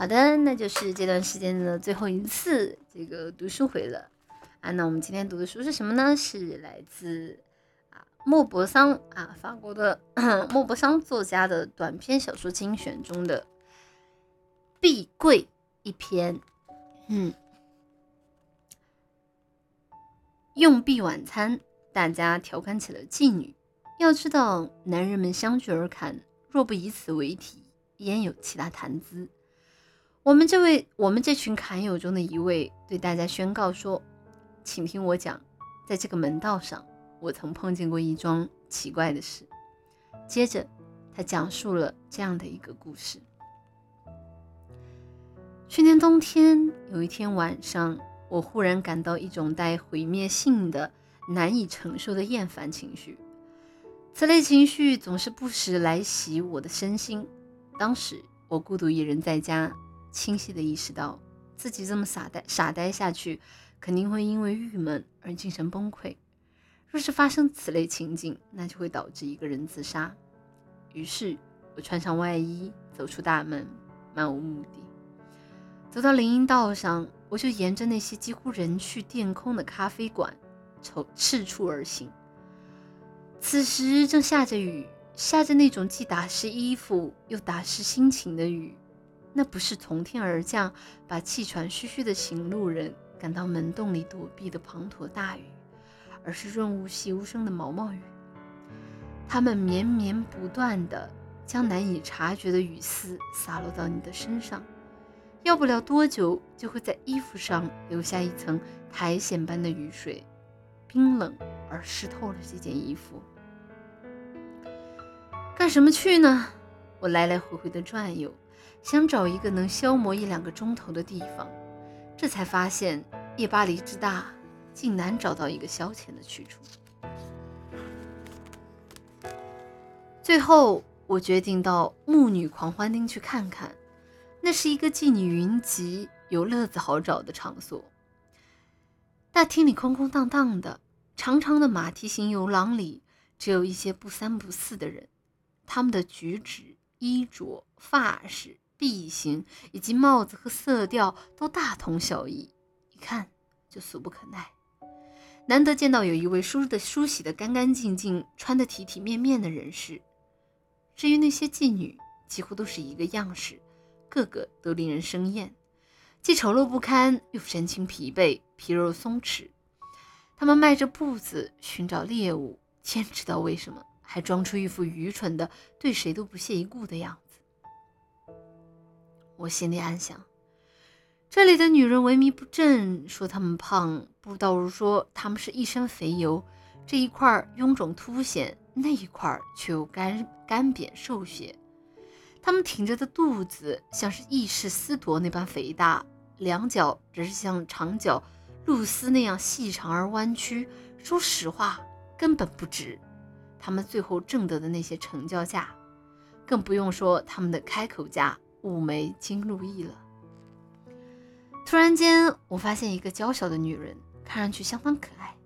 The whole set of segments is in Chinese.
好的，那就是这段时间的最后一次这个读书会了啊。那我们今天读的书是什么呢？是来自啊莫泊桑啊法国的 莫泊桑作家的短篇小说精选中的《碧桂》一篇。嗯，用碧晚餐，大家调侃起了妓女。要知道，男人们相聚而侃，若不以此为题，焉有其他谈资？我们这位，我们这群侃友中的一位，对大家宣告说：“请听我讲，在这个门道上，我曾碰见过一桩奇怪的事。”接着，他讲述了这样的一个故事：去年冬天有一天晚上，我忽然感到一种带毁灭性的、难以承受的厌烦情绪。此类情绪总是不时来袭我的身心。当时，我孤独一人在家。清晰地意识到自己这么傻呆傻呆下去，肯定会因为郁闷而精神崩溃。若是发生此类情景，那就会导致一个人自杀。于是我穿上外衣，走出大门，漫无目的，走到林荫道上，我就沿着那些几乎人去店空的咖啡馆，抽赤处而行。此时正下着雨，下着那种既打湿衣服又打湿心情的雨。那不是从天而降，把气喘吁吁的行路人赶到门洞里躲避的滂沱大雨，而是润物细无声的毛毛雨。它们绵绵不断的将难以察觉的雨丝洒落到你的身上，要不了多久，就会在衣服上留下一层苔藓般的雨水，冰冷而湿透了这件衣服。干什么去呢？我来来回回的转悠。想找一个能消磨一两个钟头的地方，这才发现夜巴黎之大，竟难找到一个消遣的去处。最后，我决定到牧女狂欢厅去看看，那是一个妓女云集、有乐子好找的场所。大厅里空空荡荡的，长长的马蹄形游廊里，只有一些不三不四的人，他们的举止、衣着、发饰。臂型以及帽子和色调都大同小异，一看就俗不可耐。难得见到有一位梳的梳洗的干干净净、穿的体体面面的人士。至于那些妓女，几乎都是一个样式，个个都令人生厌，既丑陋不堪，又神情疲惫、皮肉松弛。他们迈着步子寻找猎物，天知道为什么，还装出一副愚蠢的、对谁都不屑一顾的样子。我心里暗想，这里的女人萎靡不振，说她们胖，不倒如说她们是一身肥油。这一块臃肿凸显，那一块却又干干瘪瘦削。她们挺着的肚子像是意式丝铎那般肥大，两脚则是像长脚露丝那样细长而弯曲。说实话，根本不值他们最后挣得的那些成交价，更不用说他们的开口价。五枚金露意了。突然间，我发现一个娇小的女人，看上去相当可爱。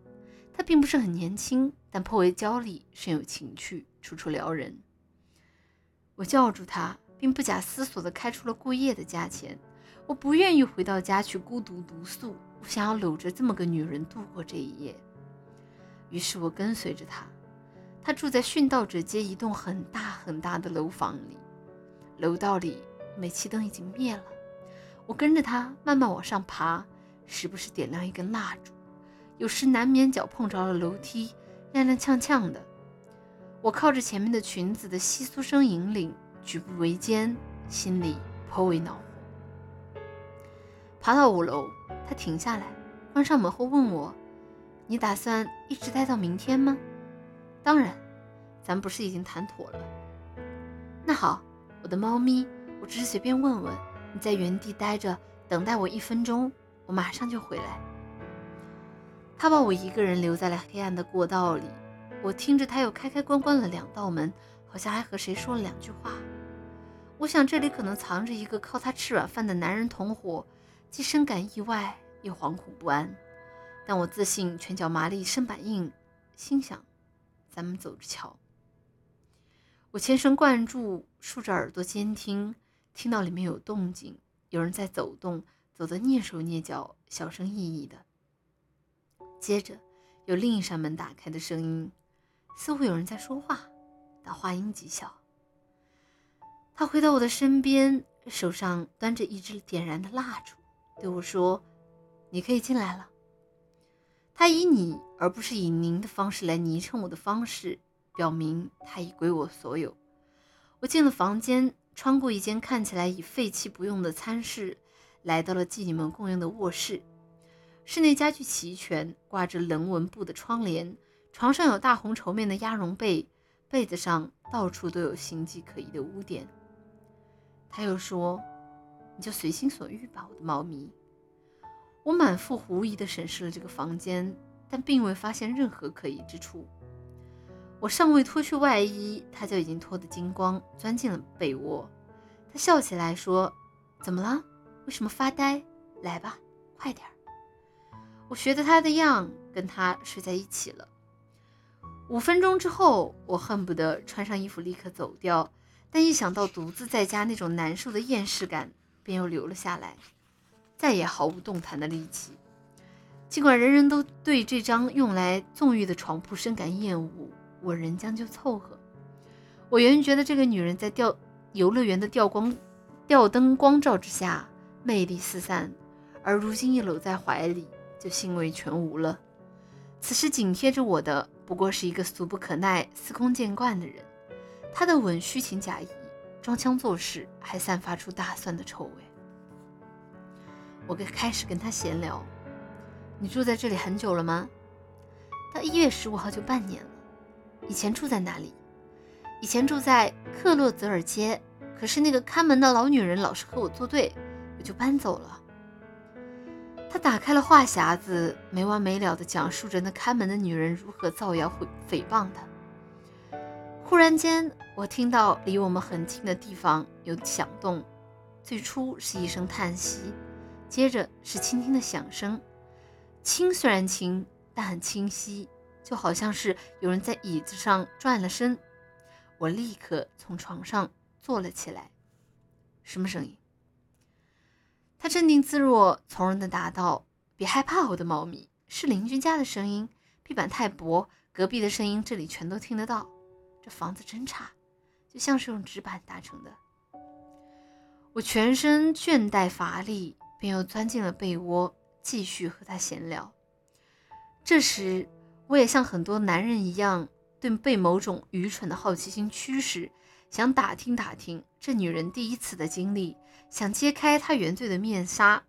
她并不是很年轻，但颇为娇丽，甚有情趣，楚楚撩人。我叫住她，并不假思索地开出了过夜的价钱。我不愿意回到家去孤独独宿，我想要搂着这么个女人度过这一夜。于是我跟随着她。她住在殉道者街一栋很大很大的楼房里，楼道里。煤气灯已经灭了，我跟着他慢慢往上爬，时不时点亮一根蜡烛，有时难免脚碰着了楼梯，踉踉跄跄的。我靠着前面的裙子的窸窣声引领，举步维艰，心里颇为恼火。爬到五楼，他停下来，关上门后问我：“你打算一直待到明天吗？”“当然，咱不是已经谈妥了？”“那好，我的猫咪。”我只是随便问问，你在原地待着，等待我一分钟，我马上就回来。他把我一个人留在了黑暗的过道里，我听着他又开开关关了两道门，好像还和谁说了两句话。我想这里可能藏着一个靠他吃软饭的男人同伙，既深感意外，又惶恐不安。但我自信拳脚麻利，身板硬，心想，咱们走着瞧。我全神贯注，竖着耳朵监听。听到里面有动静，有人在走动，走得蹑手蹑脚，小声翼翼的。接着，有另一扇门打开的声音，似乎有人在说话，但话音极小。他回到我的身边，手上端着一支点燃的蜡烛，对我说：“你可以进来了。”他以你而不是以您的方式来昵称我的方式，表明他已归我所有。我进了房间，穿过一间看起来已废弃不用的餐室，来到了妓女们共用的卧室。室内家具齐全，挂着棱纹布的窗帘，床上有大红绸面的鸭绒被，被子上到处都有形迹可疑的污点。他又说：“你就随心所欲吧，我的猫咪。”我满腹狐疑地审视了这个房间，但并未发现任何可疑之处。我尚未脱去外衣，他就已经脱得精光，钻进了被窝。他笑起来说：“怎么了？为什么发呆？来吧，快点儿。”我学着他的样，跟他睡在一起了。五分钟之后，我恨不得穿上衣服立刻走掉，但一想到独自在家那种难受的厌世感，便又留了下来。再也毫无动弹的力气。尽管人人都对这张用来纵欲的床铺深感厌恶，我仍将就凑合。我原觉得这个女人在吊游乐园的吊光、吊灯光照之下魅力四散，而如今一搂在怀里，就欣慰全无了。此时紧贴着我的不过是一个俗不可耐、司空见惯的人，他的吻虚情假意，装腔作势，还散发出大蒜的臭味。我跟开始跟他闲聊，你住在这里很久了吗？到一月十五号就半年了。以前住在哪里？以前住在克洛泽尔街，可是那个看门的老女人老是和我作对，我就搬走了。他打开了话匣子，没完没了地讲述着那看门的女人如何造谣诽谤他。忽然间，我听到离我们很近的地方有响动，最初是一声叹息。接着是轻轻的响声，轻虽然轻，但很清晰，就好像是有人在椅子上转了身。我立刻从床上坐了起来。什么声音？他镇定自若、从容地答道：“别害怕，我的猫咪，是邻居家的声音。地板太薄，隔壁的声音这里全都听得到。这房子真差，就像是用纸板搭成的。”我全身倦怠乏力。便又钻进了被窝，继续和他闲聊。这时，我也像很多男人一样，对被某种愚蠢的好奇心驱使，想打听打听这女人第一次的经历，想揭开她原罪的面纱，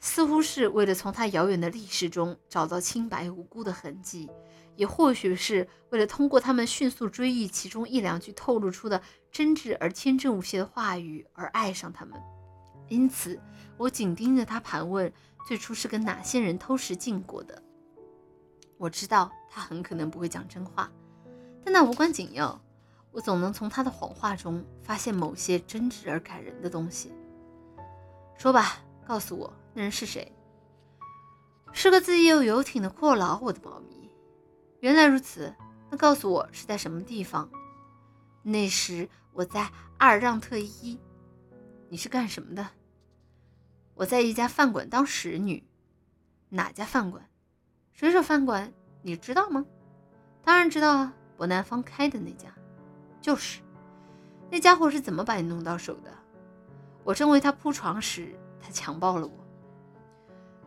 似乎是为了从她遥远的历史中找到清白无辜的痕迹，也或许是为了通过他们迅速追忆其中一两句透露出的真挚而天真无邪的话语而爱上他们。因此。我紧盯着他盘问，最初是跟哪些人偷食禁果的。我知道他很可能不会讲真话，但那无关紧要。我总能从他的谎话中发现某些真挚而感人的东西。说吧，告诉我那人是谁？是个自由游艇的阔佬，我的猫咪。原来如此，那告诉我是在什么地方？那时我在阿尔让特伊。你是干什么的？我在一家饭馆当使女，哪家饭馆？水手饭馆，你知道吗？当然知道啊，伯南方开的那家，就是。那家伙是怎么把你弄到手的？我正为他铺床时，他强暴了我。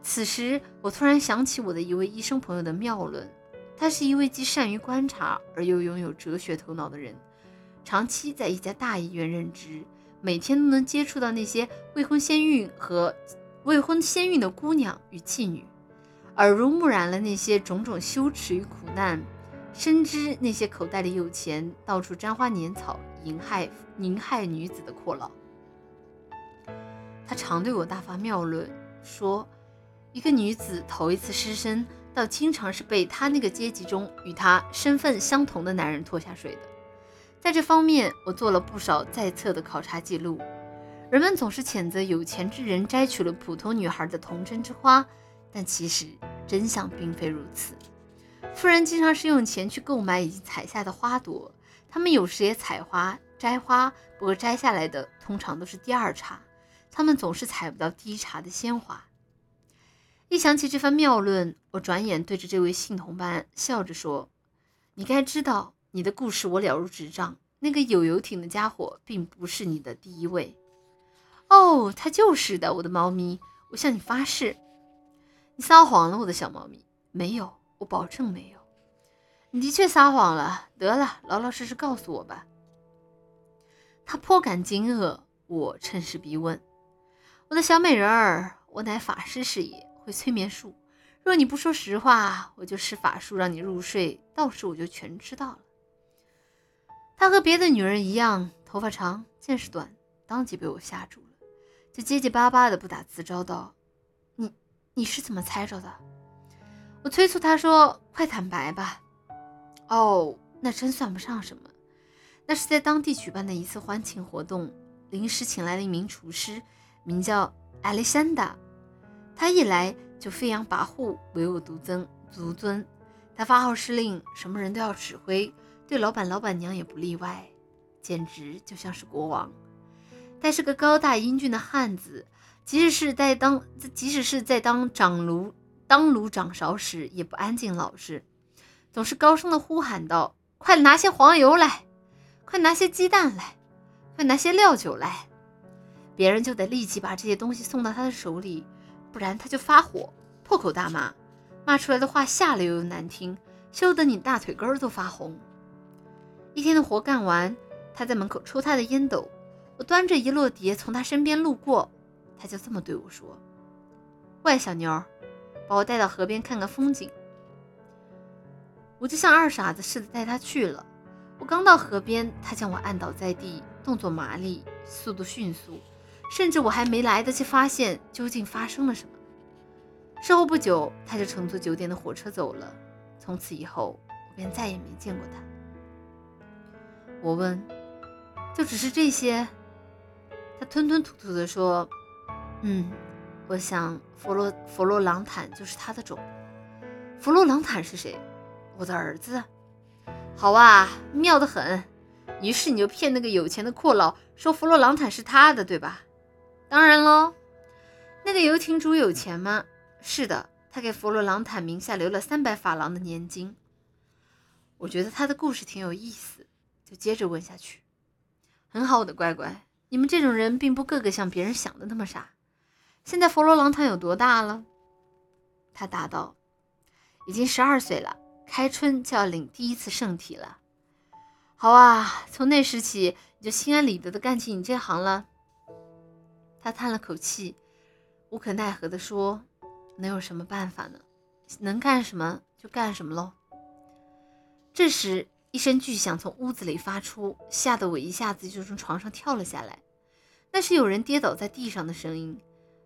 此时，我突然想起我的一位医生朋友的妙论，他是一位既善于观察而又拥有哲学头脑的人，长期在一家大医院任职。每天都能接触到那些未婚先孕和未婚先孕的姑娘与妓女，耳濡目染了那些种种羞耻与苦难，深知那些口袋里有钱、到处沾花拈草、淫害淫害女子的阔佬。他常对我大发妙论，说一个女子头一次失身，倒经常是被他那个阶级中与她身份相同的男人拖下水的。在这方面，我做了不少在册的考察记录。人们总是谴责有钱之人摘取了普通女孩的童真之花，但其实真相并非如此。富人经常是用钱去购买已经采下的花朵，他们有时也采花摘花，不过摘下来的通常都是第二茬，他们总是采不到第一茬的鲜花。一想起这番妙论，我转眼对着这位信同伴笑着说：“你该知道，你的故事我了如指掌。那个有游艇的家伙并不是你的第一位。”“哦，他就是的，我的猫咪，我向你发誓。”“你撒谎了，我的小猫咪。”“没有，我保证没有。”“你的确撒谎了。得了，老老实实告诉我吧。”他颇感惊愕，我趁势逼问。我的小美人儿，我乃法师是也，会催眠术。若你不说实话，我就施法术让你入睡，到时我就全知道了。他和别的女人一样，头发长，见识短，当即被我吓住了，就结结巴巴的不打自招道：“你是怎么猜着的？”我催促他说：“快坦白吧。”哦，那真算不上什么，那是在当地举办的一次欢庆活动，临时请来了一名厨师。名叫艾丽珊达，他一来就飞扬跋扈，唯我独尊。独尊，他发号施令，什么人都要指挥，对老板、老板娘也不例外，简直就像是国王。他是个高大英俊的汉子，即使是在当，即使是在当掌炉、当炉掌勺时，也不安静老实，总是高声的呼喊道：“快拿些黄油来，快拿些鸡蛋来，快拿些料酒来。”别人就得立即把这些东西送到他的手里，不然他就发火，破口大骂，骂出来的话下流又难听，羞得你大腿根儿都发红。一天的活干完，他在门口抽他的烟斗，我端着一摞碟从他身边路过，他就这么对我说：“喂，小妞，把我带到河边看看风景。”我就像二傻子似的带他去了。我刚到河边，他将我按倒在地，动作麻利，速度迅速。甚至我还没来得及发现究竟发生了什么，事后不久，他就乘坐九点的火车走了。从此以后，我便再也没见过他。我问：“就只是这些？”他吞吞吐吐地说：“嗯，我想佛罗佛罗朗坦就是他的种。佛罗朗坦是谁？我的儿子。好啊，妙得很。于是你就骗那个有钱的阔佬，说佛罗朗坦是他的，对吧？”当然喽，那个游艇主有钱吗？是的，他给佛罗朗坦名下留了三百法郎的年金。我觉得他的故事挺有意思，就接着问下去。很好，我的乖乖，你们这种人并不个个像别人想的那么傻。现在佛罗朗坦有多大了？他答道：“已经十二岁了，开春就要领第一次圣体了。”好啊，从那时起你就心安理得的干起你这行了。他叹了口气，无可奈何地说：“能有什么办法呢？能干什么就干什么喽。”这时，一声巨响从屋子里发出，吓得我一下子就从床上跳了下来。那是有人跌倒在地上的声音。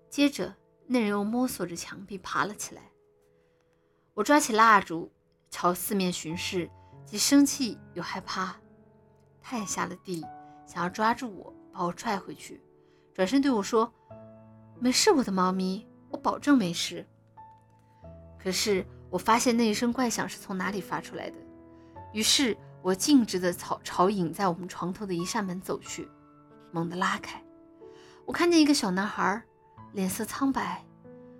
接着，那人又摸索着墙壁爬了起来。我抓起蜡烛，朝四面巡视，既生气又害怕。他也下了地，想要抓住我，把我拽回去。转身对我说：“没事，我的猫咪，我保证没事。”可是我发现那一声怪响是从哪里发出来的，于是我径直的朝朝隐在我们床头的一扇门走去，猛地拉开，我看见一个小男孩，脸色苍白，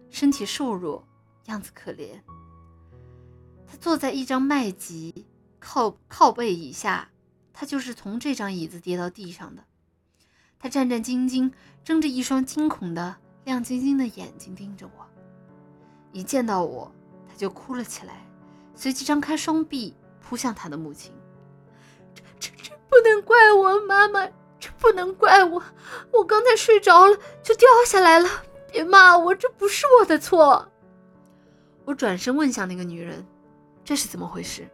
身体瘦弱，样子可怜。他坐在一张麦秸靠靠背椅下，他就是从这张椅子跌到地上的。他战战兢兢，睁着一双惊恐的、亮晶晶的眼睛盯着我。一见到我，他就哭了起来，随即张开双臂扑向他的母亲。这、这、这不能怪我，妈妈，这不能怪我，我刚才睡着了就掉下来了，别骂我，这不是我的错。我转身问向那个女人：“这是怎么回事？”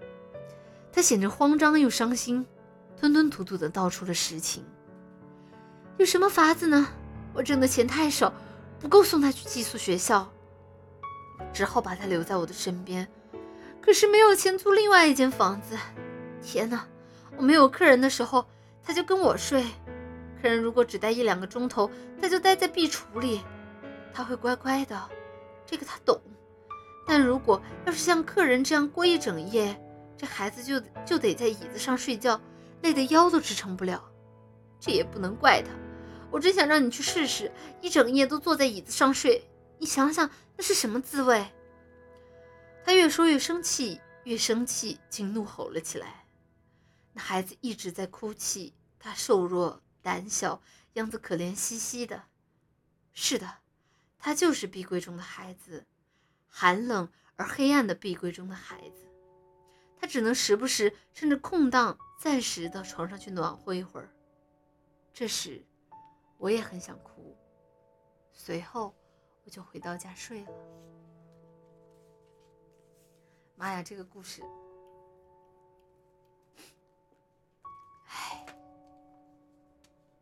她显着慌张又伤心，吞吞吐吐的道出了实情。有什么法子呢？我挣的钱太少，不够送他去寄宿学校，只好把他留在我的身边。可是没有钱租另外一间房子。天哪！我没有客人的时候，他就跟我睡；客人如果只待一两个钟头，他就待在壁橱里。他会乖乖的，这个他懂。但如果要是像客人这样过一整夜，这孩子就就得在椅子上睡觉，累得腰都支撑不了。这也不能怪他。我真想让你去试试，一整夜都坐在椅子上睡，你想想那是什么滋味？他越说越生气，越生气竟怒吼了起来。那孩子一直在哭泣，他瘦弱胆小，样子可怜兮兮的。是的，他就是壁柜中的孩子，寒冷而黑暗的壁柜中的孩子。他只能时不时趁着空档，暂时到床上去暖和一会儿。这时，我也很想哭。随后，我就回到家睡了。妈呀，这个故事